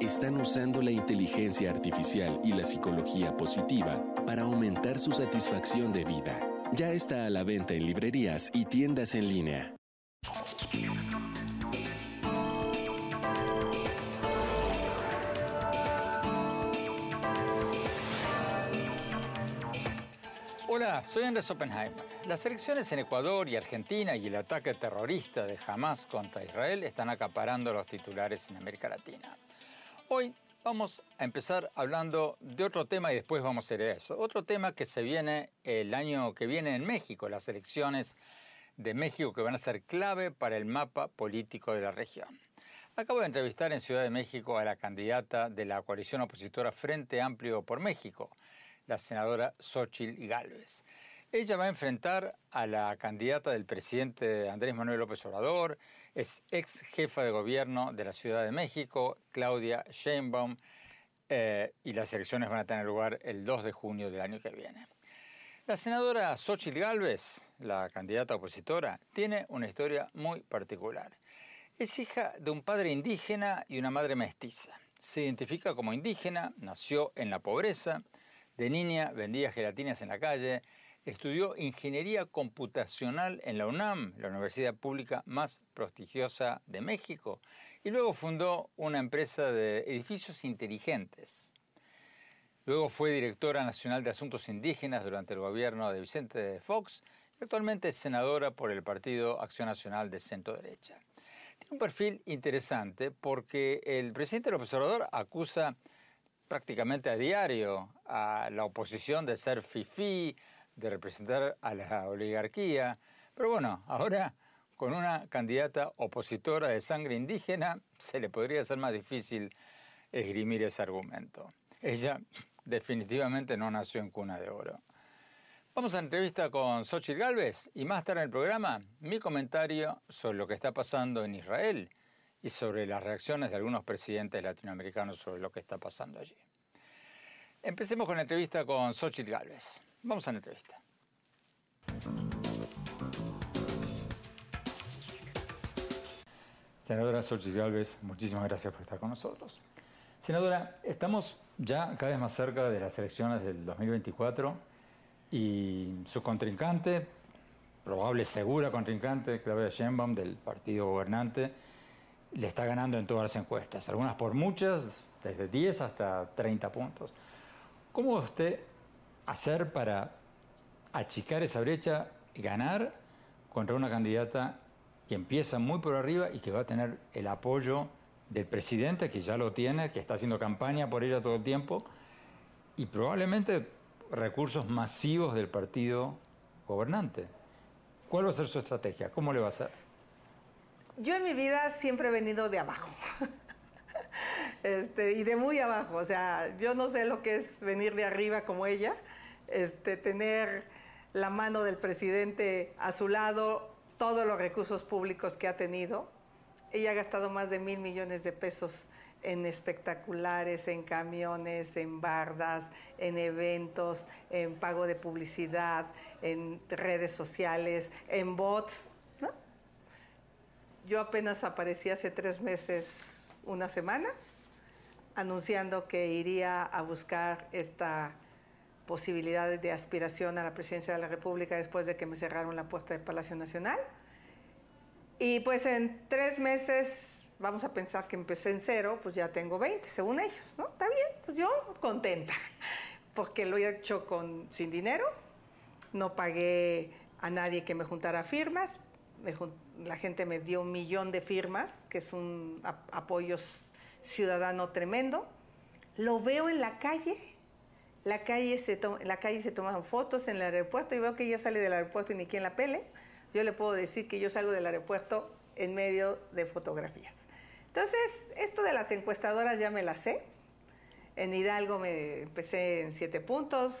están usando la inteligencia artificial y la psicología positiva para aumentar su satisfacción de vida. Ya está a la venta en librerías y tiendas en línea. Hola, soy Andrés Oppenheimer. Las elecciones en Ecuador y Argentina y el ataque terrorista de Hamas contra Israel están acaparando los titulares en América Latina. Hoy vamos a empezar hablando de otro tema y después vamos a ir a eso. Otro tema que se viene el año que viene en México, las elecciones de México que van a ser clave para el mapa político de la región. Acabo de entrevistar en Ciudad de México a la candidata de la coalición opositora Frente Amplio por México, la senadora Xochitl Gálvez. Ella va a enfrentar a la candidata del presidente Andrés Manuel López Obrador, es ex jefa de gobierno de la Ciudad de México, Claudia Sheinbaum, eh, y las elecciones van a tener lugar el 2 de junio del año que viene. La senadora Xochitl Gálvez, la candidata opositora, tiene una historia muy particular. Es hija de un padre indígena y una madre mestiza. Se identifica como indígena, nació en la pobreza, de niña vendía gelatinas en la calle, estudió ingeniería computacional en la UNAM, la universidad pública más prestigiosa de México, y luego fundó una empresa de edificios inteligentes. Luego fue directora nacional de Asuntos Indígenas durante el gobierno de Vicente Fox y actualmente es senadora por el Partido Acción Nacional de Centro Derecha. Tiene un perfil interesante porque el presidente López Obrador acusa prácticamente a diario a la oposición de ser fifí, de representar a la oligarquía. Pero bueno, ahora con una candidata opositora de sangre indígena se le podría ser más difícil esgrimir ese argumento. Ella definitivamente no nació en cuna de oro. Vamos a la entrevista con Xochitl Galvez y más tarde en el programa mi comentario sobre lo que está pasando en Israel y sobre las reacciones de algunos presidentes latinoamericanos sobre lo que está pasando allí. Empecemos con la entrevista con Xochitl Galvez. Vamos a la entrevista. Senadora Xochitl Galvez, muchísimas gracias por estar con nosotros. Senadora, estamos ya cada vez más cerca de las elecciones del 2024 y su contrincante, probable segura contrincante, Claudia Sheinbaum del partido gobernante, le está ganando en todas las encuestas, algunas por muchas, desde 10 hasta 30 puntos. ¿Cómo usted hacer para achicar esa brecha y ganar contra una candidata que empieza muy por arriba y que va a tener el apoyo del presidente, que ya lo tiene, que está haciendo campaña por ella todo el tiempo, y probablemente recursos masivos del partido gobernante? ¿Cuál va a ser su estrategia? ¿Cómo le va a hacer? Yo en mi vida siempre he venido de abajo. Este, y de muy abajo, o sea, yo no sé lo que es venir de arriba como ella, este, tener la mano del presidente a su lado, todos los recursos públicos que ha tenido, ella ha gastado más de mil millones de pesos en espectaculares, en camiones, en bardas, en eventos, en pago de publicidad, en redes sociales, en bots. ¿no? Yo apenas aparecí hace tres meses, una semana, anunciando que iría a buscar esta posibilidad de aspiración a la presidencia de la República después de que me cerraron la puerta del Palacio Nacional. Y pues en tres meses vamos a pensar que empecé en cero, pues ya tengo 20, según ellos, ¿no? Está bien, pues yo contenta, porque lo he hecho con, sin dinero, no pagué a nadie que me juntara firmas, la gente me dio un millón de firmas, que es un apoyo ciudadano tremendo, lo veo en la calle, la calle se la se toman fotos en el aeropuerto y veo que ella sale del aeropuerto y ni quien la pele, yo le puedo decir que yo salgo del aeropuerto en medio de fotografías. Entonces, esto de las encuestadoras ya me las sé. En Hidalgo me empecé en siete puntos,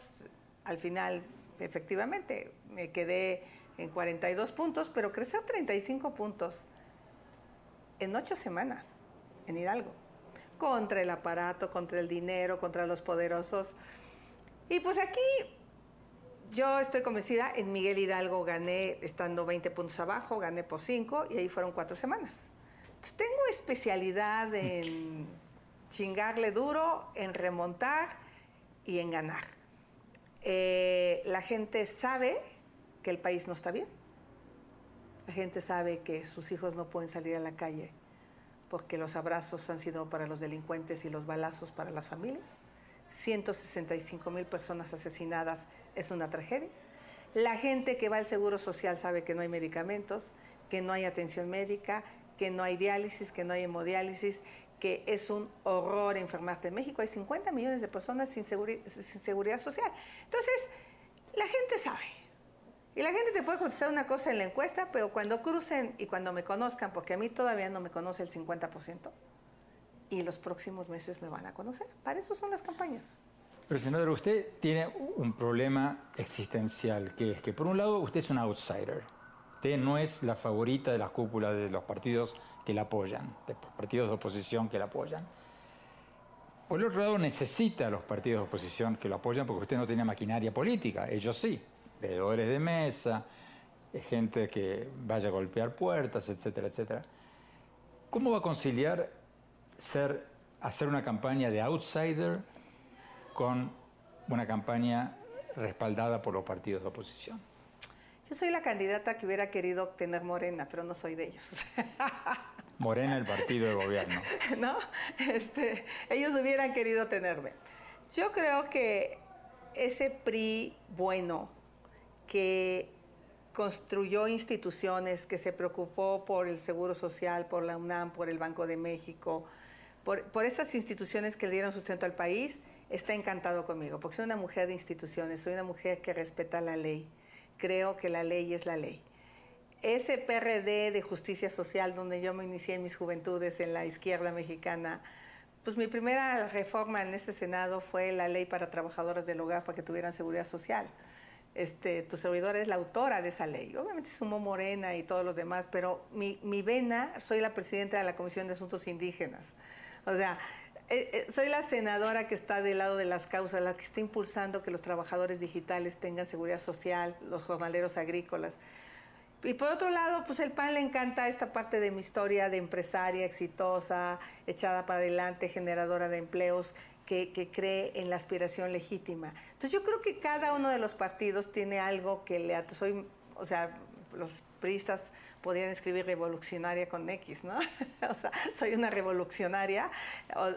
al final efectivamente me quedé en 42 puntos, pero creció 35 puntos en ocho semanas en Hidalgo, contra el aparato, contra el dinero, contra los poderosos. Y pues aquí yo estoy convencida, en Miguel Hidalgo gané estando 20 puntos abajo, gané por 5 y ahí fueron cuatro semanas tengo especialidad en chingarle duro, en remontar y en ganar. Eh, la gente sabe que el país no está bien. La gente sabe que sus hijos no pueden salir a la calle porque los abrazos han sido para los delincuentes y los balazos para las familias. 165 mil personas asesinadas es una tragedia. La gente que va al Seguro Social sabe que no hay medicamentos, que no hay atención médica, que no hay diálisis, que no hay hemodiálisis, que es un horror enfermarte. En México hay 50 millones de personas sin, sin seguridad social. Entonces, la gente sabe. Y la gente te puede contestar una cosa en la encuesta, pero cuando crucen y cuando me conozcan, porque a mí todavía no me conoce el 50%, y los próximos meses me van a conocer. Para eso son las campañas. Pero, senadora, usted tiene un problema existencial, que es que, por un lado, usted es un outsider Usted no es la favorita de la cúpula de los partidos que la apoyan, de los partidos de oposición que la apoyan. Por el otro lado, necesita a los partidos de oposición que lo apoyan porque usted no tiene maquinaria política, ellos sí, veedores de mesa, eh, gente que vaya a golpear puertas, etcétera, etcétera. ¿Cómo va a conciliar ser, hacer una campaña de outsider con una campaña respaldada por los partidos de oposición? Yo soy la candidata que hubiera querido tener Morena, pero no soy de ellos. Morena, el partido de gobierno. ¿No? Este, ellos hubieran querido tenerme. Yo creo que ese PRI bueno que construyó instituciones, que se preocupó por el Seguro Social, por la UNAM, por el Banco de México, por, por esas instituciones que le dieron sustento al país, está encantado conmigo, porque soy una mujer de instituciones, soy una mujer que respeta la ley creo que la ley es la ley. Ese PRD de justicia social donde yo me inicié en mis juventudes en la izquierda mexicana, pues mi primera reforma en este Senado fue la ley para trabajadoras del hogar para que tuvieran seguridad social. Este, tu servidora es la autora de esa ley. Obviamente sumó Morena y todos los demás, pero mi, mi vena, soy la presidenta de la Comisión de Asuntos Indígenas. O sea, eh, eh, soy la senadora que está del lado de las causas, la que está impulsando que los trabajadores digitales tengan seguridad social, los jornaleros agrícolas. Y por otro lado, pues el PAN le encanta esta parte de mi historia de empresaria exitosa, echada para adelante, generadora de empleos, que, que, cree en la aspiración legítima. Entonces yo creo que cada uno de los partidos tiene algo que le... Soy, o sea, los priistas podían escribir revolucionaria con X, ¿no? o sea, soy una revolucionaria,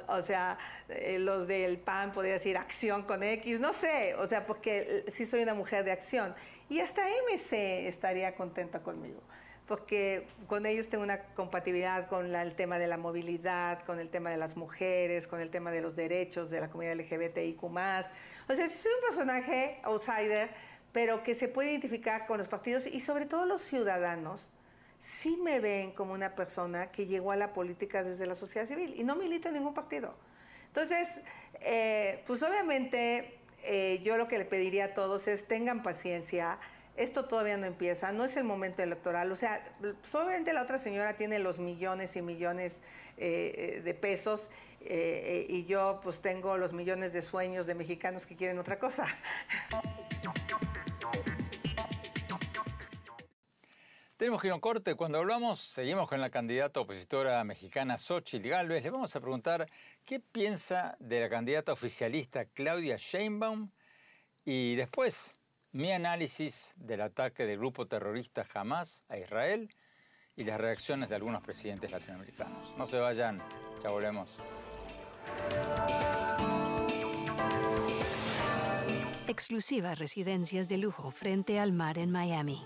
o, sea, eh, los del PAN podían decir acción con X, no sé, o sea, porque sí soy una mujer de acción. Y hasta MC estaría contenta conmigo porque con ellos tengo una compatibilidad con el tema de la movilidad, con el tema de las mujeres, con el tema de los derechos de la comunidad LGBTIQ+. O sea, si soy un personaje outsider, pero que se puede identificar con los partidos y sobre todo los ciudadanos, sí me ven como una persona que llegó a la política desde la sociedad civil y no milito en ningún partido. Entonces, eh, pues obviamente eh, yo lo que le pediría a todos es tengan paciencia, esto todavía no empieza, no es el momento electoral. O sea, obviamente la otra señora tiene los millones y millones eh, de pesos y yo pues tengo los millones de sueños de mexicanos que quieren otra cosa. Tenemos que ir a un corte. Cuando hablamos, seguimos con la candidata opositora mexicana Xochitl Gálvez. Le vamos a preguntar qué piensa de la candidata oficialista Claudia Sheinbaum y después mi análisis del ataque del grupo terrorista Hamas a Israel y las reacciones de algunos presidentes latinoamericanos. No se vayan, ya volvemos. Exclusivas residencias de lujo frente al mar en Miami.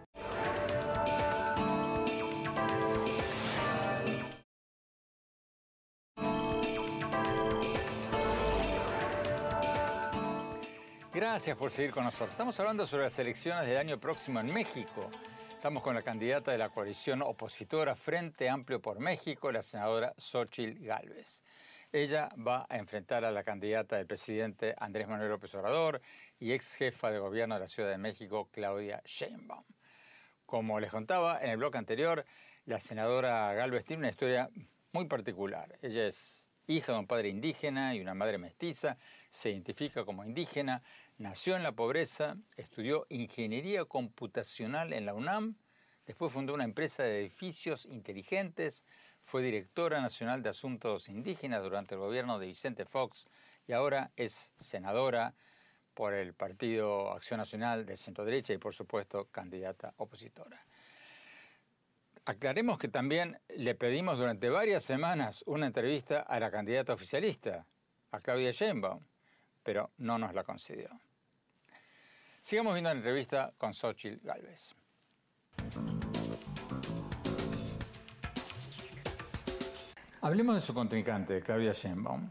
Gracias por seguir con nosotros. Estamos hablando sobre las elecciones del año próximo en México. Estamos con la candidata de la coalición opositora Frente Amplio por México, la senadora Xochitl Gálvez. Ella va a enfrentar a la candidata del presidente Andrés Manuel López Obrador y ex jefa de gobierno de la Ciudad de México, Claudia Sheinbaum. Como les contaba en el blog anterior, la senadora Gálvez tiene una historia muy particular. Ella es hija de un padre indígena y una madre mestiza, se identifica como indígena, Nació en la pobreza, estudió ingeniería computacional en la UNAM, después fundó una empresa de edificios inteligentes, fue directora nacional de asuntos indígenas durante el gobierno de Vicente Fox y ahora es senadora por el Partido Acción Nacional de Centro Derecha y por supuesto candidata opositora. Aclaremos que también le pedimos durante varias semanas una entrevista a la candidata oficialista, a Claudia Sheinbaum, pero no nos la concedió. Sigamos viendo la entrevista con Xochitl Galvez. Hablemos de su contrincante, Claudia Sheinbaum.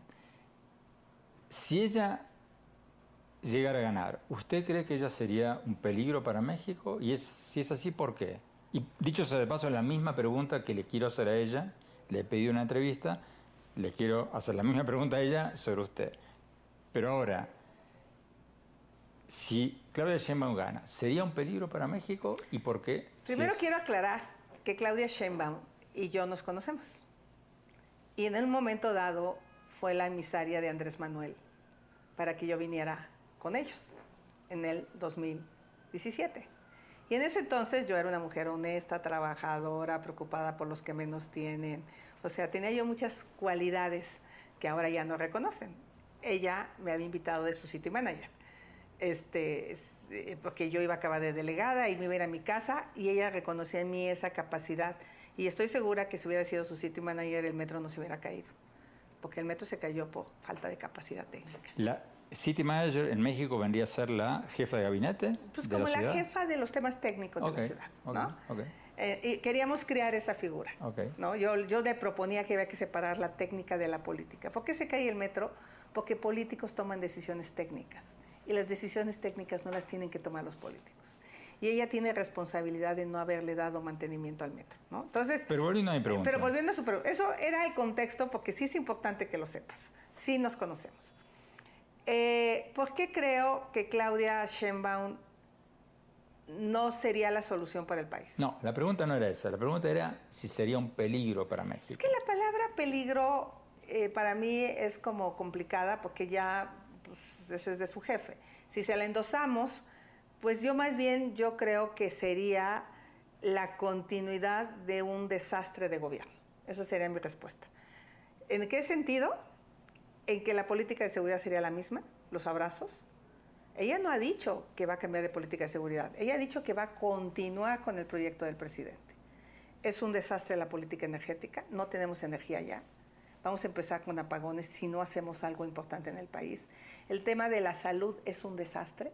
Si ella llegara a ganar, ¿usted cree que ella sería un peligro para México? Y si es así, ¿por qué? Y dicho sea de paso, la misma pregunta que le quiero hacer a ella, le he pedido una entrevista, le quiero hacer la misma pregunta a ella sobre usted. Pero ahora, si Claudia Sheinbaum gana, ¿sería un peligro para México y por qué? Primero quiero aclarar que Claudia Sheinbaum y yo nos conocemos. Y en un momento dado fue la emisaria de Andrés Manuel para que yo viniera con ellos en el 2017. Y en ese entonces yo era una mujer honesta, trabajadora, preocupada por los que menos tienen. O sea, tenía yo muchas cualidades que ahora ya no reconocen. Ella me había invitado de su city manager este, eh, porque yo iba a acabar de delegada y me iba a ir a mi casa y ella reconocía en mí esa capacidad. Y estoy segura que si hubiera sido su city manager, el metro no se hubiera caído, porque el metro se cayó por falta de capacidad técnica. ¿La city manager en México vendría a ser la jefa de gabinete? Pues como la, jefa de los temas técnicos de la ciudad. ¿no? Eh, y queríamos crear esa figura. ¿no? Yo, yo le proponía que había que separar la técnica de la política. ¿Por qué se cae el metro? Porque políticos toman decisiones técnicas y las decisiones técnicas no las tienen que tomar los políticos. Y ella tiene responsabilidad de no haberle dado mantenimiento al metro, ¿no? Entonces, pero volviendo a mi pregunta. Pero volviendo a su pregunta, eso era el contexto porque sí es importante que lo sepas. Sí nos conocemos. Eh, ¿Por qué creo que Claudia Sheinbaum no sería la solución para el país? No, la pregunta no era esa. La pregunta era si sería un peligro para México. Es que la palabra peligro eh, para mí es como complicada porque ya es de su jefe. Si se la endosamos, pues yo más bien yo creo que sería la continuidad de un desastre de gobierno. Esa sería mi respuesta. ¿En qué sentido? En que la política de seguridad sería la misma, los abrazos. Ella no ha dicho que va a cambiar de política de seguridad. Ella ha dicho que va a continuar con el proyecto del presidente. Es un desastre la política energética, no tenemos energía ya. Vamos a empezar con apagones si no hacemos algo importante en el país. El tema de la salud es un desastre.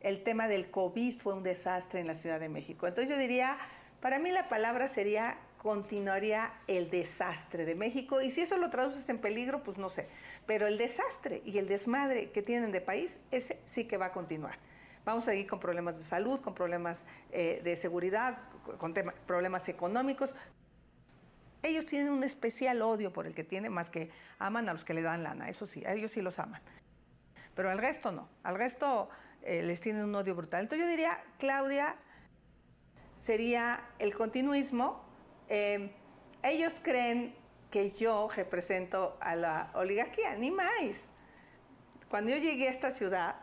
El tema del COVID fue un desastre en la Ciudad de México. Entonces yo diría, para mí la palabra sería continuaría el desastre de México. Y si eso lo traduces en peligro, pues no sé. Pero el desastre y el desmadre que tienen de país, ese sí que va a continuar. Vamos a seguir con problemas de salud, con problemas eh, de seguridad, con problemas económicos. Ellos tienen un especial odio por el que tienen, más que aman a los que le dan lana, eso sí, ellos sí los aman. Pero al resto no, al resto eh, les tienen un odio brutal. Entonces yo diría, Claudia, sería el continuismo. Eh, ellos creen que yo represento a la oligarquía, ni más. Cuando yo llegué a esta ciudad,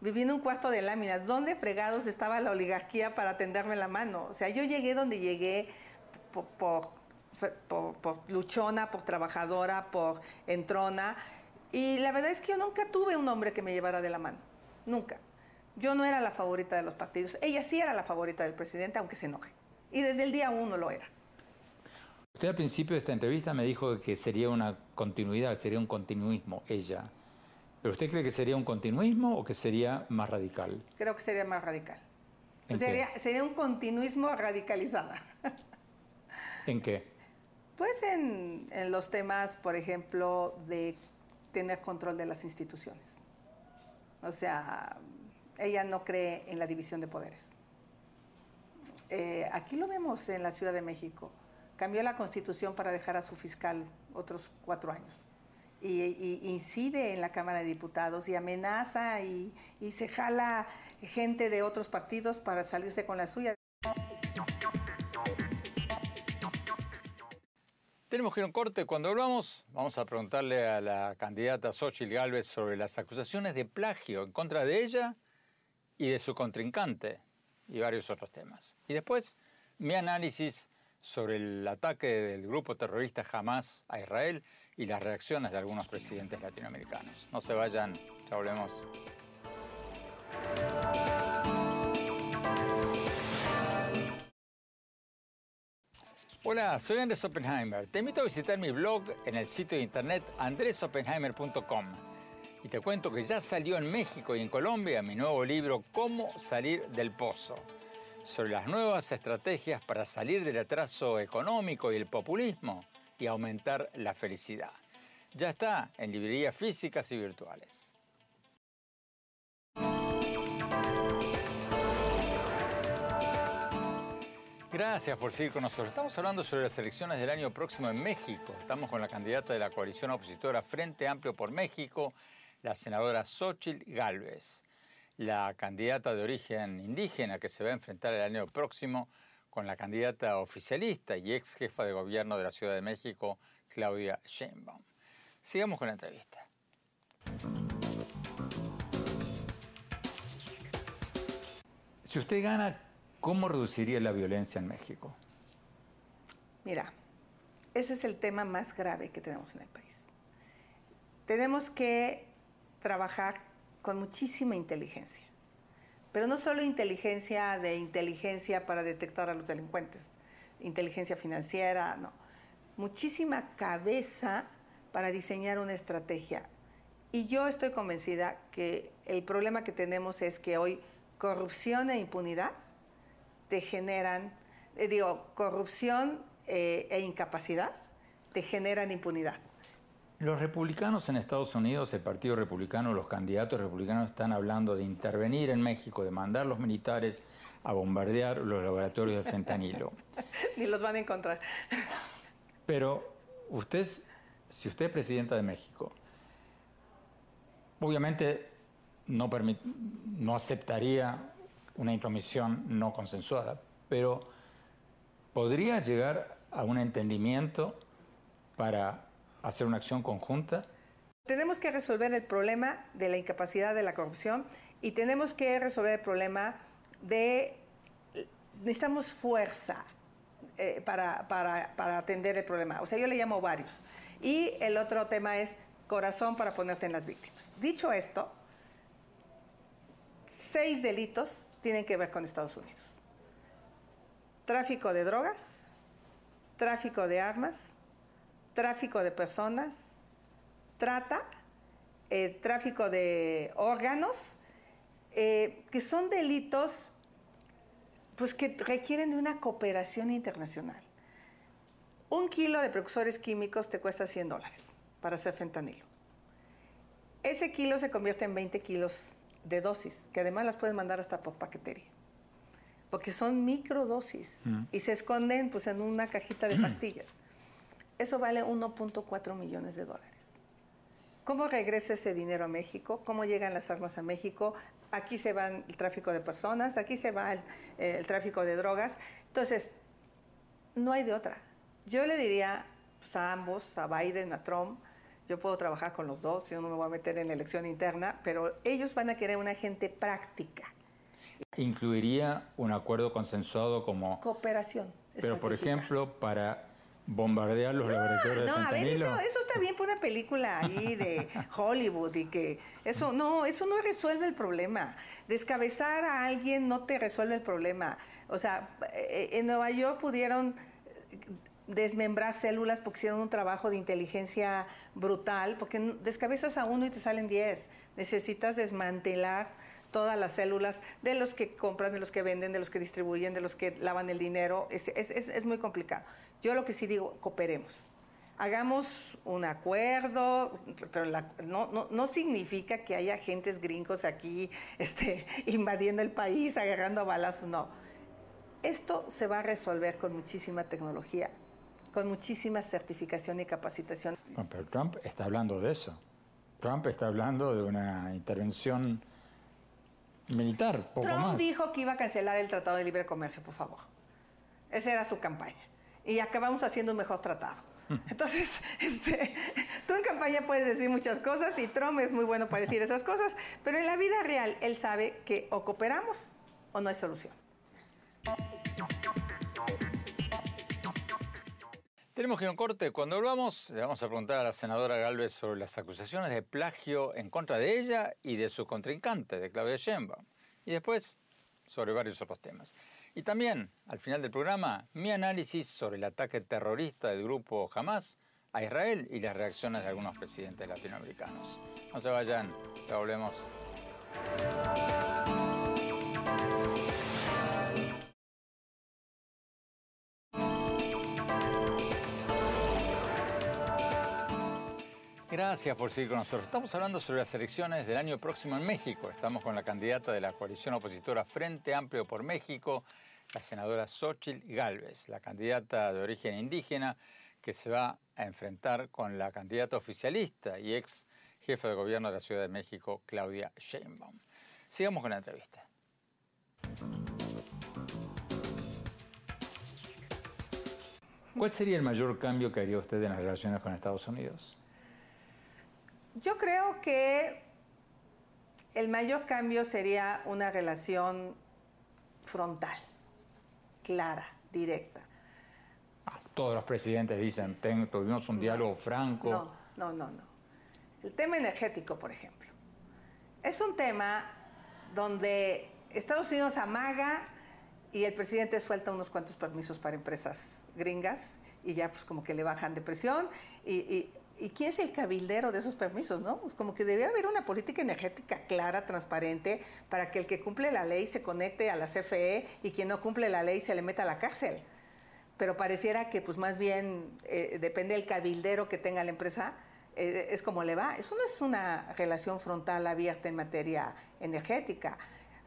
viví en un cuarto de láminas. ¿Dónde fregados estaba la oligarquía para tenderme la mano? O sea, yo llegué donde llegué por, luchona, por trabajadora, por entrona. Y la verdad es que yo nunca tuve un hombre que me llevara de la mano. Nunca. Yo no era la favorita de los partidos. Ella sí era la favorita del presidente, aunque se enoje. Y desde el día uno lo era. Usted al principio de esta entrevista me dijo que sería una continuidad, sería un continuismo ella. ¿Pero usted cree que sería un continuismo o que sería más radical? Creo que sería más radical. Sería, sería, un continuismo radicalizada. ¿En qué? Pues en, en los temas, por ejemplo, de tener control de las instituciones. O sea, ella no cree en la división de poderes. Eh, aquí lo vemos en la Ciudad de México. Cambió la constitución para dejar a su fiscal otros cuatro años. Y, incide en la Cámara de Diputados y amenaza y, y se jala gente de otros partidos para salirse con la suya. Tenemos que ir a un corte. Cuando volvamos, vamos a preguntarle a la candidata Xochitl Gálvez sobre las acusaciones de plagio en contra de ella y de su contrincante y varios otros temas. Y después mi análisis sobre el ataque del grupo terrorista Hamas a Israel y las reacciones de algunos presidentes latinoamericanos. No se vayan, ya volvemos. Hola, soy Andrés Oppenheimer. Te invito a visitar mi blog en el sitio de internet andresoppenheimer.com y te cuento que ya salió en México y en Colombia mi nuevo libro Cómo salir del pozo, sobre las nuevas estrategias para salir del atraso económico y el populismo y aumentar la felicidad. Ya está en librerías físicas y virtuales. Gracias por seguir con nosotros. Estamos hablando sobre las elecciones del año próximo en México. Estamos con la candidata de la coalición opositora Frente Amplio por México, la senadora Xochitl Galvez, la candidata de origen indígena que se va a enfrentar el año próximo con la candidata oficialista y ex jefa de gobierno de la Ciudad de México, Claudia Sheinbaum. Sigamos con la entrevista. Si usted gana, ¿cómo reduciría la violencia en México? Mira, ese es el tema más grave que tenemos en el país. Tenemos que trabajar con muchísima inteligencia. Pero no solo inteligencia de inteligencia para detectar a los delincuentes, inteligencia financiera, no. Muchísima cabeza para diseñar una estrategia. Y yo estoy convencida que el problema que tenemos es que hoy corrupción e impunidad te generan, eh, digo, corrupción eh, e incapacidad te generan impunidad. Los republicanos en Estados Unidos, el Partido Republicano, los candidatos republicanos están hablando de intervenir en México, de mandar los militares a bombardear los laboratorios de fentanilo. Ni los van a encontrar. Pero usted, si usted es presidenta de México, obviamente no, no aceptaría una intromisión no consensuada, pero podría llegar a un entendimiento para hacer una acción conjunta? Tenemos que resolver el problema de la incapacidad de la corrupción y tenemos que resolver el problema de... Necesitamos fuerza eh, para, para, para atender el problema. O sea, yo le llamo varios. Y el otro tema es corazón para ponerte en las víctimas. Dicho esto, seis delitos tienen que ver con Estados Unidos. Tráfico de drogas, tráfico de armas, tráfico de personas, trata, eh, tráfico de órganos, eh, que son delitos pues, que requieren de una cooperación internacional. Un kilo de precursores químicos te cuesta 100 dólares para hacer fentanilo. Ese kilo se convierte en 20 kilos de dosis, que además las puedes mandar hasta por paquetería. Porque son microdosis Mm. y se esconden pues, en una cajita de pastillas. Eso vale 1.4 millones de dólares. ¿Cómo regresa ese dinero a México? ¿Cómo llegan las armas a México? Aquí se va el tráfico de personas, aquí se va el, eh, el tráfico de drogas. Entonces, no hay de otra. Yo le diría pues, a ambos, a Biden, a Trump, yo puedo trabajar con los dos, yo no me voy a meter en la elección interna, pero ellos van a querer una gente práctica, Incluiría un acuerdo consensuado como... cooperación. Pero, por ejemplo, para bombardear los laboratorios No, de a ver, eso, eso está bien para una película ahí de Hollywood y que eso no, eso no resuelve el problema. Descabezar a alguien no te resuelve el problema. O sea, eh, en Nueva York pudieron desmembrar células porque hicieron un trabajo de inteligencia brutal, porque descabezas a uno y te salen 10. Necesitas desmantelar todas las células de los que compran, de los que venden, de los que distribuyen, de los que lavan el dinero. Es, es- es- es muy complicado. Yo lo que sí digo, cooperemos. Hagamos un acuerdo, pero no, no, no significa que haya agentes gringos aquí este, invadiendo el país, agarrando balazos, no. Esto se va a resolver con muchísima tecnología, con muchísima certificación y capacitación. Bueno, pero Trump está hablando de eso. Trump está hablando de una intervención militar, poco Trump más. dijo que iba a cancelar el Tratado de Libre Comercio, por favor. Esa era su campaña. Y acabamos haciendo un mejor tratado. Entonces, este, tú en campaña puedes decir muchas cosas y Trump es muy bueno para decir esas cosas, pero en la vida real él sabe que o cooperamos o no hay solución. Tenemos que ir a un corte. Cuando volvamos, le vamos a preguntar a la senadora Galvez sobre las acusaciones de plagio en contra de ella y de su contrincante, de Claudia Sheinbaum. Y después, sobre varios otros temas. Y también, al final del programa, mi análisis sobre el ataque terrorista del grupo Hamas a Israel y las reacciones de algunos presidentes latinoamericanos. No se vayan, ya volvemos. Gracias por seguir con nosotros. Estamos hablando sobre las elecciones del año próximo en México. Estamos con la candidata de la coalición opositora Frente Amplio por México, la senadora Xochitl Gálvez, la candidata de origen indígena que se va a enfrentar con la candidata oficialista y ex jefa de gobierno de la Ciudad de México, Claudia Sheinbaum. Sigamos con la entrevista. ¿Cuál sería el mayor cambio que haría usted en las relaciones con Estados Unidos? Yo creo que el mayor cambio sería una relación frontal, clara, directa. Ah, Todos los presidentes dicen, "Ten- tuvimos un diálogo franco. No, no, no, no. El tema energético, por ejemplo. Es un tema donde Estados Unidos amaga y el presidente suelta unos cuantos permisos para empresas gringas y ya pues como que le bajan de presión. Y, y- ¿y quién es el cabildero de esos permisos, no? Pues como que debería haber una política energética clara, transparente, para que el que cumple la ley se conecte a la CFE y quien no cumple la ley se le meta a la cárcel pero pareciera que pues más bien eh, depende del cabildero que tenga la empresa, eh, es como le va. Eso no es una relación frontal abierta en materia energética.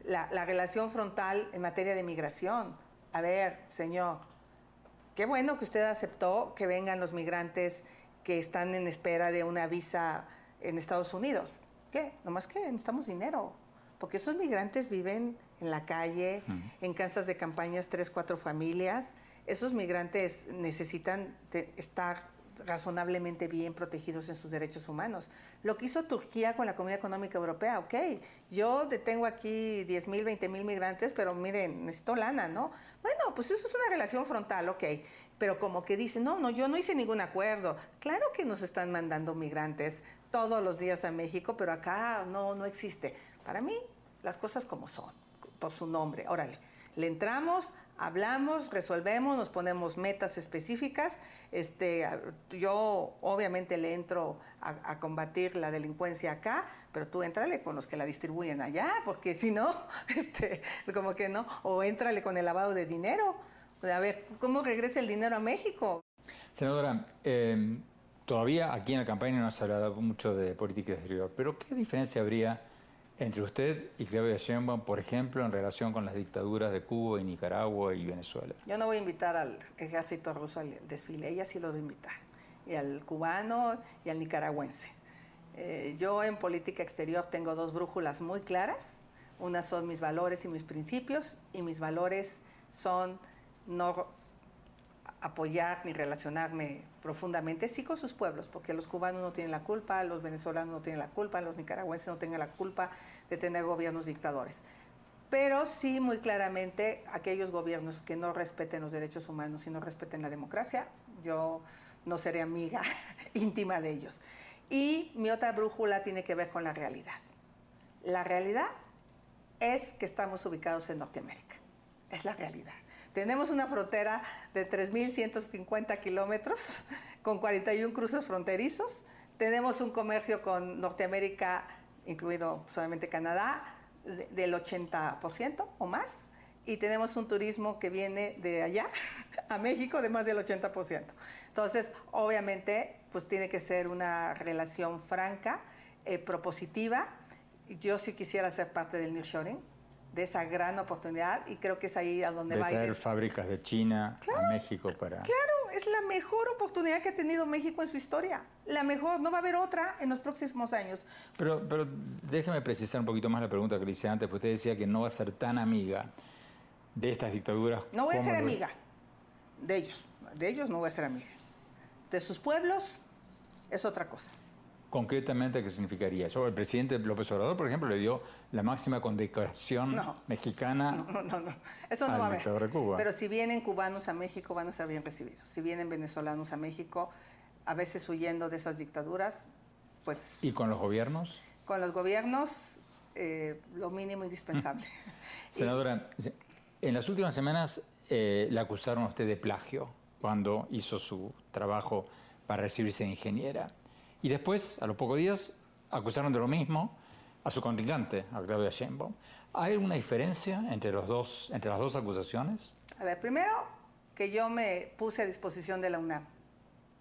La relación frontal en materia de migración. A ver, señor, qué bueno que usted aceptó que vengan los migrantes que están en espera de una visa en Estados Unidos. ¿Qué? Nomás que necesitamos dinero. Porque esos migrantes viven en la calle, en casas de campañas, tres, cuatro familias. Esos migrantes necesitan estar razonablemente bien protegidos en sus derechos humanos. Lo que hizo Turquía con la Comunidad Económica Europea, ok, yo detengo aquí 10 mil, 20 mil migrantes, pero miren, necesito lana, ¿no? Bueno, pues eso es una relación frontal, ok, pero como que dicen, no, no, yo no hice ningún acuerdo. Claro que nos están mandando migrantes todos los días a México, pero acá no, no existe. Para mí, las cosas como son, por su nombre, órale. Le entramos, hablamos, resolvemos, nos ponemos metas específicas. Este, yo obviamente le entro a, combatir la delincuencia acá, pero tú entrale con los que la distribuyen allá, porque si no, este, como que no, o entrale con el lavado de dinero. A ver, ¿cómo regresa el dinero a México? Senadora, eh, todavía aquí en la campaña no se ha hablado mucho de política exterior, pero ¿qué diferencia habría entre usted y Claudia Sheinbaum, por ejemplo, en relación con las dictaduras de Cuba y Nicaragua y Venezuela? Yo no voy a invitar al ejército ruso al desfile, ella sí lo va a invitar, y al cubano y al nicaragüense. Eh, yo en política exterior tengo dos brújulas muy claras. Una son mis valores y mis principios, y mis valores son no apoyar ni relacionarme profundamente, sí con sus pueblos, porque los cubanos no tienen la culpa, los venezolanos no tienen la culpa, los nicaragüenses no tienen la culpa de tener gobiernos dictadores. Pero sí muy claramente aquellos gobiernos que no respeten los derechos humanos y no respeten la democracia, yo no seré amiga íntima de ellos. Y mi otra brújula tiene que ver con la realidad. La realidad es que estamos ubicados en Norteamérica. Es la realidad. Tenemos una frontera de 3.150 kilómetros con 41 cruces fronterizos. Tenemos un comercio con Norteamérica, incluido solamente Canadá, del 80% o más. Y tenemos un turismo que viene de allá a México de más del 80%. Entonces, obviamente, pues tiene que ser una relación franca, eh, propositiva. Yo sí quisiera ser parte del nearshoring de esa gran oportunidad y creo que es ahí a donde de va a traer fábricas de China a México para... Claro, es la mejor oportunidad que ha tenido México en su historia. La mejor, no va a haber otra en los próximos años. Pero, pero déjeme precisar un poquito más la pregunta que le hice antes, porque usted decía que no va a ser tan amiga de estas dictaduras. No voy a ser amiga de ellos, de ellos no voy a ser amiga. De sus pueblos es otra cosa. Concretamente, ¿qué significaría eso? El presidente López Obrador, por ejemplo, le dio la máxima condecoración No. mexicana. No, no, no. Eso no va a haber. Cuba. Pero si vienen cubanos a México, van a ser bien recibidos. Si vienen venezolanos a México, a veces huyendo de esas dictaduras, pues ¿Y con los gobiernos? con los gobiernos, eh, lo mínimo indispensable. Y- Senadora, en las últimas semanas eh, le acusaron a usted de plagio cuando hizo su trabajo para recibirse de ingeniera. Y después, a los pocos días, acusaron de lo mismo a su contrincante, a Claudia Sheinbaum. ¿Hay alguna diferencia entre, los dos, entre las dos acusaciones? A ver, primero que yo me puse a disposición de la UNAM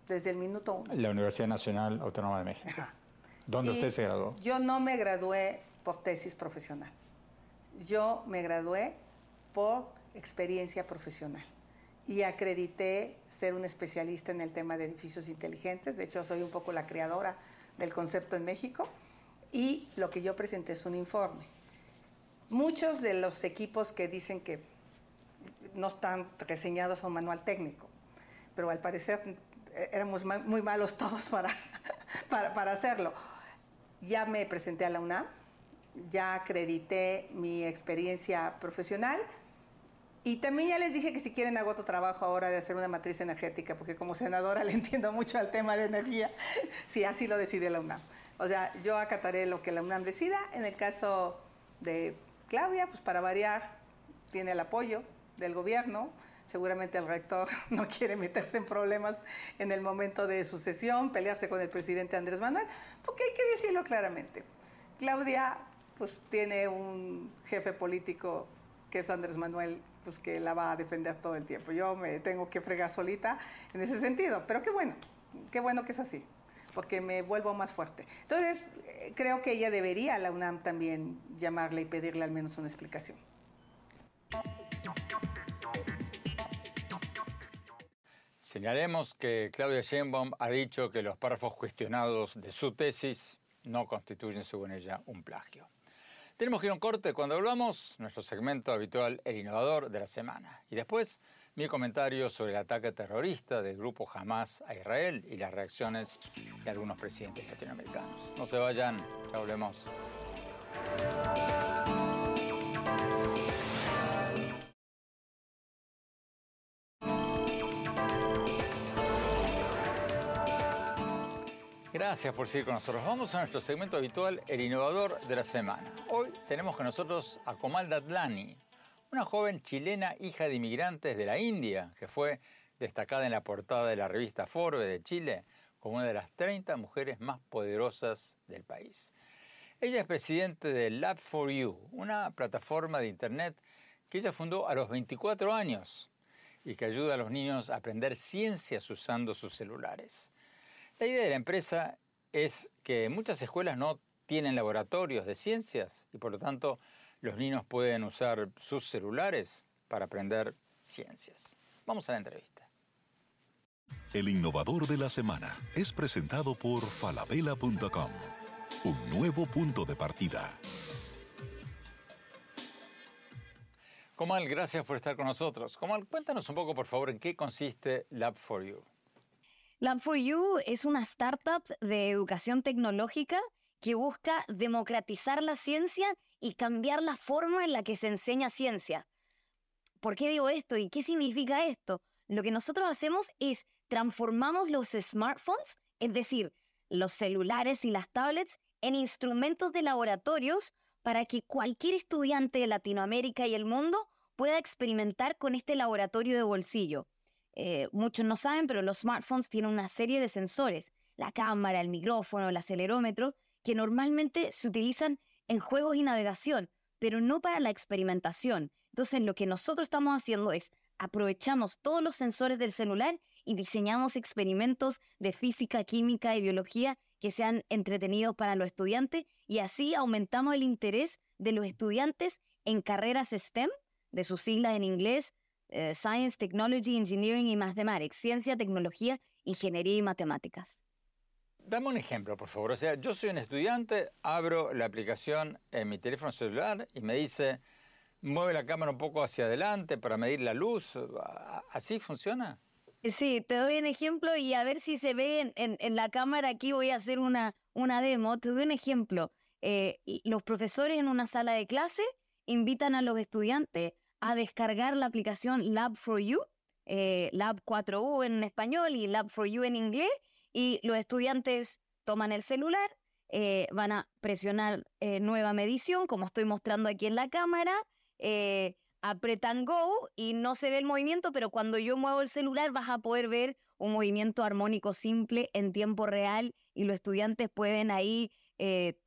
desde el minuto uno. La Universidad Nacional Autónoma de México, Ajá. donde Y usted se graduó. Yo no me gradué por tesis profesional. Yo me gradué por experiencia profesional y acredité ser un especialista en el tema de edificios inteligentes. De hecho, soy un poco la creadora del concepto en México. Y lo que yo presenté es un informe. Muchos de los equipos que dicen que no están reseñados a un manual técnico, pero al parecer eh, éramos muy malos todos para, para, para hacerlo. Ya me presenté a la UNAM, ya acredité mi experiencia profesional y también ya les dije que si quieren hago otro trabajo ahora de hacer una matriz energética, porque como senadora le entiendo mucho al tema de energía, si así lo decide la UNAM. O sea, yo acataré lo que la UNAM decida. En el caso de Claudia, pues para variar, tiene el apoyo del gobierno. Seguramente el rector no quiere meterse en problemas en el momento de sucesión, pelearse con el presidente Andrés Manuel, porque hay que decirlo claramente. Claudia, pues tiene un jefe político que es Andrés Manuel, pues que la va a defender todo el tiempo. Yo me tengo que fregar solita en ese sentido, pero qué bueno, qué bueno que es así, porque me vuelvo más fuerte. Entonces, eh, creo que ella debería, la UNAM también, llamarle y pedirle al menos una explicación. Señalemos que Claudia Sheinbaum ha dicho que los párrafos cuestionados de su tesis no constituyen, según ella, un plagio. Tenemos que ir a un corte cuando volvamos, nuestro segmento habitual, el innovador de la semana. Y después, mi comentario sobre el ataque terrorista del grupo Hamas a Israel y las reacciones de algunos presidentes latinoamericanos. No se vayan, ya volvemos. Gracias por seguir con nosotros. Vamos a nuestro segmento habitual, el innovador de la semana. Hoy tenemos con nosotros a Comal Datlani, una joven chilena hija de inmigrantes de la India, que fue destacada en la portada de la revista Forbes de Chile como una de las 30 mujeres más poderosas del país. Ella es presidente de Lab for You, una plataforma de Internet que ella fundó a los 24 años. y que ayuda a los niños a aprender ciencias usando sus celulares. La idea de la empresa es que muchas escuelas no tienen laboratorios de ciencias y por lo tanto los niños pueden usar sus celulares para aprender ciencias. Vamos a la entrevista. El innovador de la semana es presentado por falabella.com, un nuevo punto de partida. Comal, gracias por estar con nosotros. Comal, cuéntanos un poco, por favor, en qué consiste Lab4U. Lab4U es una startup de educación tecnológica que busca democratizar la ciencia y cambiar la forma en la que se enseña ciencia. ¿Por qué digo esto y qué significa esto? Lo que nosotros hacemos es transformamos los smartphones, es decir, los celulares y las tablets, en instrumentos de laboratorios para que cualquier estudiante de Latinoamérica y el mundo pueda experimentar con este laboratorio de bolsillo. Eh, muchos no saben, pero los smartphones tienen una serie de sensores, la cámara, el micrófono, el acelerómetro, que normalmente se utilizan en juegos y navegación, pero no para la experimentación. Entonces lo que nosotros estamos haciendo es aprovechamos todos los sensores del celular y diseñamos experimentos de física, química y biología que sean entretenidos para los estudiantes y así aumentamos el interés de los estudiantes en carreras STEM, de sus siglas en inglés, eh, Science, Technology, Engineering y Mathematics, ciencia, tecnología, ingeniería y matemáticas. Dame un ejemplo, por favor. O sea, yo soy un estudiante, abro la aplicación en mi teléfono celular y me dice, mueve la cámara un poco hacia adelante para medir la luz. ¿Así funciona? Sí, te doy un ejemplo y a ver si se ve en, la cámara. Aquí voy a hacer una, una demo. Te doy un ejemplo. Eh, los profesores en una sala de clase invitan a los estudiantes a descargar la aplicación Lab4U, eh, Lab 4U en español y Lab4U en inglés, y los estudiantes toman el celular, eh, van a presionar eh, nueva medición, como estoy mostrando aquí en la cámara, apretan Go y no se ve el movimiento, pero cuando yo muevo el celular vas a poder ver un movimiento armónico simple en tiempo real y los estudiantes pueden ahí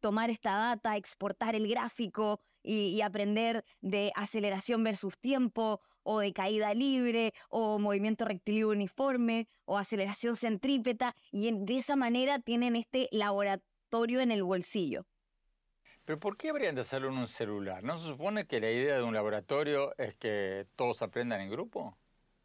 tomar esta data, exportar el gráfico y, aprender de aceleración versus tiempo o de caída libre, o movimiento rectilíneo uniforme, o aceleración centrípeta, y de esa manera tienen este laboratorio en el bolsillo. ¿Pero por qué habrían de hacerlo en un celular? ¿No se supone que la idea de un laboratorio es que todos aprendan en grupo?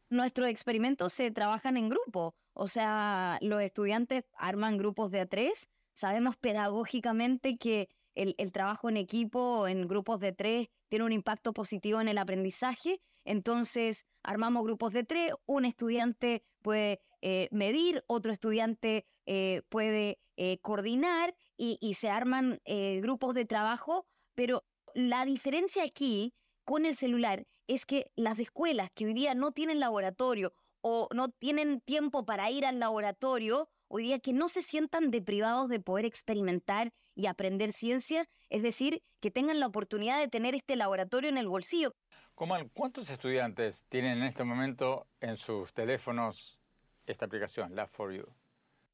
Nuestros experimentos se trabajan en grupo, o sea, los estudiantes arman grupos de a tres. Sabemos pedagógicamente que el, trabajo en equipo, en grupos de tres, tiene un impacto positivo en el aprendizaje. Entonces, armamos grupos de tres, un estudiante puede eh, medir, otro estudiante eh, puede eh, coordinar y, se arman grupos de trabajo, pero la diferencia aquí con el celular es que las escuelas que hoy día no tienen laboratorio o no tienen tiempo para ir al laboratorio, hoy día que no se sientan deprivados de poder experimentar y aprender ciencia, es decir, que tengan la oportunidad de tener este laboratorio en el bolsillo. Comal, ¿cuántos estudiantes tienen en este momento en sus teléfonos esta aplicación, Lab4U?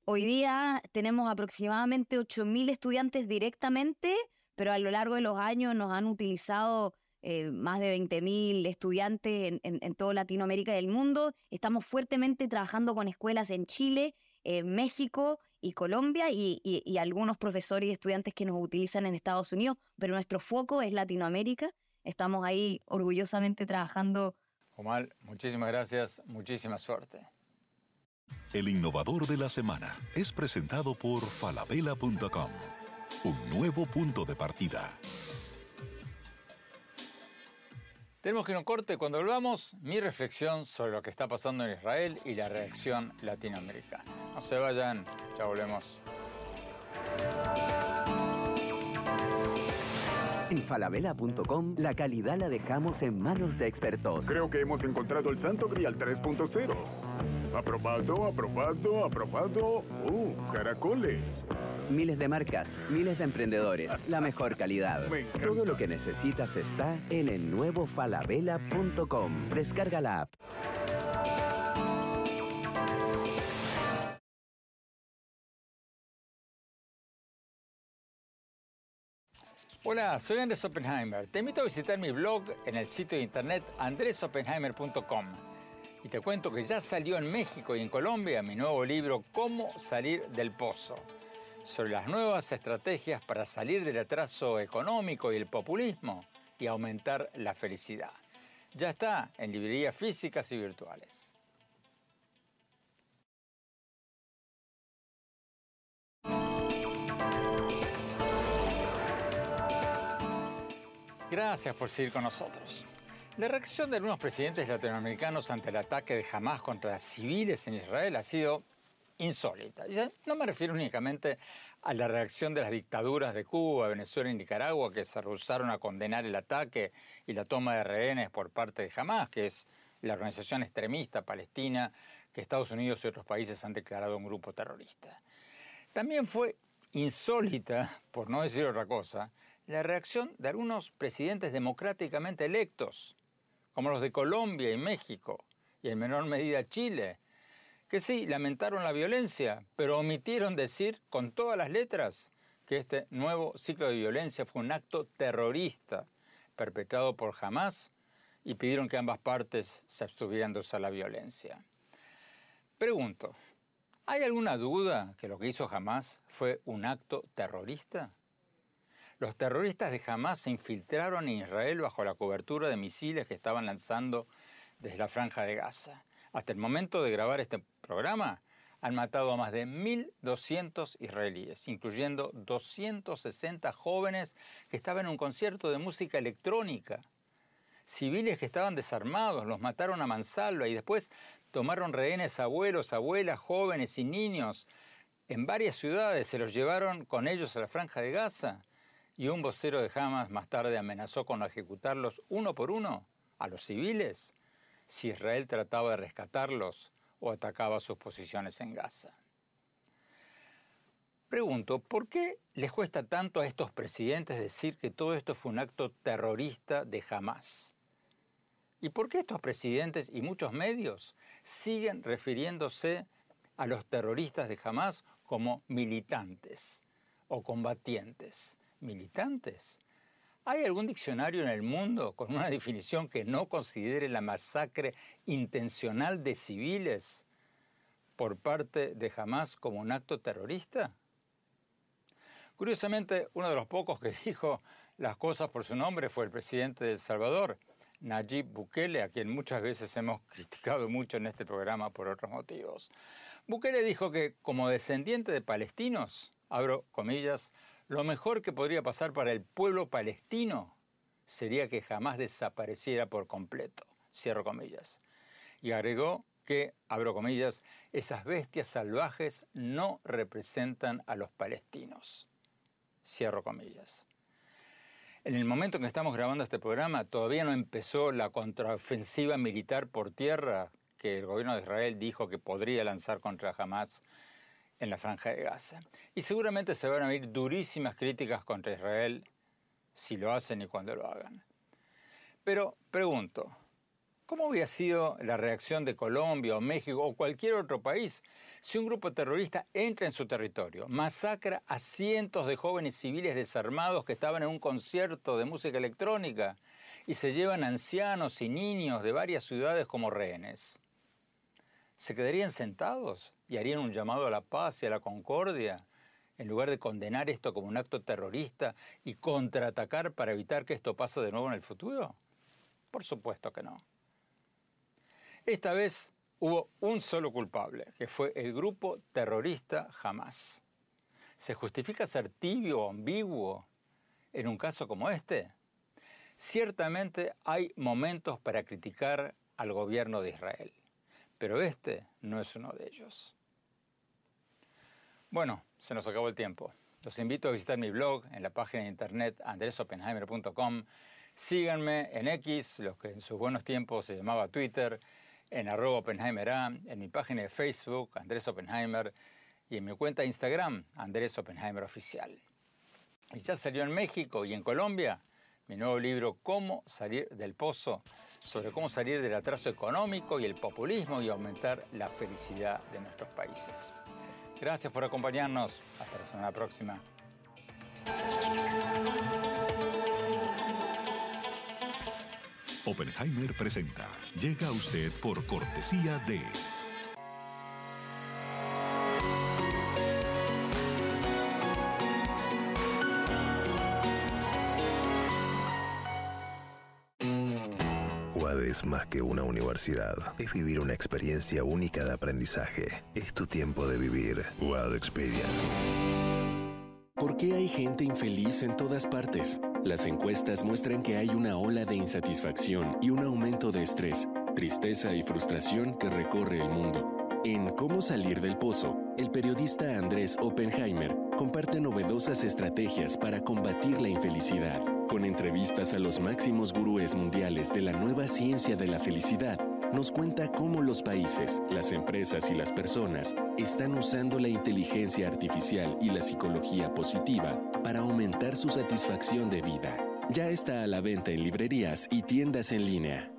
Hoy día tenemos aproximadamente 8.000 estudiantes directamente, pero a lo largo de los años nos han utilizado eh, más de 20.000 estudiantes en, toda Latinoamérica y el mundo. Estamos fuertemente trabajando con escuelas en Chile, México y Colombia y, y algunos profesores y estudiantes que nos utilizan en Estados Unidos, pero nuestro foco es Latinoamérica estamos ahí orgullosamente trabajando. Omar, muchísimas gracias, muchísima suerte. El innovador de la semana es presentado por falabella.com, un nuevo punto de partida. Tenemos que ir a un corte. Cuando volvamos, mi reflexión sobre lo que está pasando en Israel y la reacción latinoamericana. No se vayan, ya volvemos. En falabella.com la calidad la dejamos en manos de expertos. Creo que hemos encontrado el Santo Grial 3.0. Aprobado, aprobado, aprobado. ¡Uh, caracoles! Miles de marcas, miles de emprendedores, la mejor calidad. Todo lo que necesitas está en el nuevo falabella.com. Descarga la app. Hola, soy Andrés Oppenheimer. Te invito a visitar mi blog en el sitio de internet andresoppenheimer.com. Y te cuento que ya salió en México y en Colombia mi nuevo libro Cómo salir del pozo, sobre las nuevas estrategias para salir del atraso económico y el populismo y aumentar la felicidad. Ya está en librerías físicas y virtuales. Gracias por seguir con nosotros. La reacción de algunos presidentes latinoamericanos ante el ataque de Hamas contra civiles en Israel ha sido insólita. No me refiero únicamente a la reacción de las dictaduras de Cuba, Venezuela y Nicaragua que se rehusaron a condenar el ataque y la toma de rehenes por parte de Hamas, que es la organización extremista palestina que Estados Unidos y otros países han declarado un grupo terrorista. También fue insólita, por no decir otra cosa, la reacción de algunos presidentes democráticamente electos, como los de Colombia y México, y en menor medida Chile, que sí, lamentaron la violencia, pero omitieron decir con todas las letras que este nuevo ciclo de violencia fue un acto terrorista perpetrado por Hamas y pidieron que ambas partes se abstuvieran de usar la violencia. Pregunto, ¿hay alguna duda que lo que hizo Hamas fue un acto terrorista? Los terroristas de Hamas se infiltraron en Israel bajo la cobertura de misiles que estaban lanzando desde la franja de Gaza. Hasta el momento de grabar este programa, han matado a más de 1.200 israelíes, incluyendo 260 jóvenes que estaban en un concierto de música electrónica. Civiles que estaban desarmados, los mataron a mansalva y después tomaron rehenes abuelos, abuelas, jóvenes y niños. En varias ciudades se los llevaron con ellos a la franja de Gaza y un vocero de Hamas más tarde amenazó con ejecutarlos uno por uno a los civiles si Israel trataba de rescatarlos o atacaba sus posiciones en Gaza. Pregunto, ¿por qué les cuesta tanto a estos presidentes decir que todo esto fue un acto terrorista de Hamas? ¿Y por qué estos presidentes y muchos medios siguen refiriéndose a los terroristas de Hamas como militantes o combatientes? Militantes. ¿Hay algún diccionario en el mundo con una definición que no considere la masacre intencional de civiles por parte de Hamas como un acto terrorista? Curiosamente, uno de los pocos que dijo las cosas por su nombre fue el presidente de El Salvador, Nayib Bukele, a quien muchas veces hemos criticado mucho en este programa por otros motivos. Bukele dijo que como descendiente de palestinos, abro comillas, lo mejor que podría pasar para el pueblo palestino sería que jamás desapareciera por completo, cierro comillas. Y agregó que, abro comillas, esas bestias salvajes no representan a los palestinos, cierro comillas. En el momento en que estamos grabando este programa, todavía no empezó la contraofensiva militar por tierra que el gobierno de Israel dijo que podría lanzar contra Hamas en la franja de Gaza. Y seguramente se van a oír durísimas críticas contra Israel si lo hacen y cuando lo hagan. Pero pregunto, ¿cómo hubiera sido la reacción de Colombia o México o cualquier otro país si un grupo terrorista entra en su territorio, masacra a cientos de jóvenes civiles desarmados que estaban en un concierto de música electrónica y se llevan ancianos y niños de varias ciudades como rehenes? ¿Se quedarían sentados y harían un llamado a la paz y a la concordia en lugar de condenar esto como un acto terrorista y contraatacar para evitar que esto pase de nuevo en el futuro? Por supuesto que no. Esta vez hubo un solo culpable, que fue el grupo terrorista Hamas. ¿Se justifica ser tibio o ambiguo en un caso como este? Ciertamente hay momentos para criticar al gobierno de Israel pero este no es uno de ellos. Bueno, se nos acabó el tiempo. Los invito a visitar mi blog en la página de internet andresopenheimer.com. Síganme en X, lo que en sus buenos tiempos se llamaba Twitter, en arroba Oppenheimer en mi página de Facebook, Andrés Oppenheimer, y en mi cuenta de Instagram, Andrés Oppenheimer Oficial. Y ya salió en México y en Colombia mi nuevo libro Cómo salir del pozo, sobre cómo salir del atraso económico y el populismo y aumentar la felicidad de nuestros países. Gracias por acompañarnos. Hasta la semana próxima. Oppenheimer presenta. Llega a usted por cortesía de... es más que una universidad. Es vivir una experiencia única de aprendizaje. Es tu tiempo de vivir. UAD Experience. ¿Por qué hay gente infeliz en todas partes? Las encuestas muestran que hay una ola de insatisfacción y un aumento de estrés, tristeza y frustración que recorre el mundo. En Cómo salir del pozo, el periodista Andrés Oppenheimer comparte novedosas estrategias para combatir la infelicidad, con entrevistas a los máximos gurúes mundiales de la nueva ciencia de la felicidad. Nos cuenta cómo los países, las empresas y las personas están usando la inteligencia artificial y la psicología positiva para aumentar su satisfacción de vida. Ya está a la venta en librerías y tiendas en línea.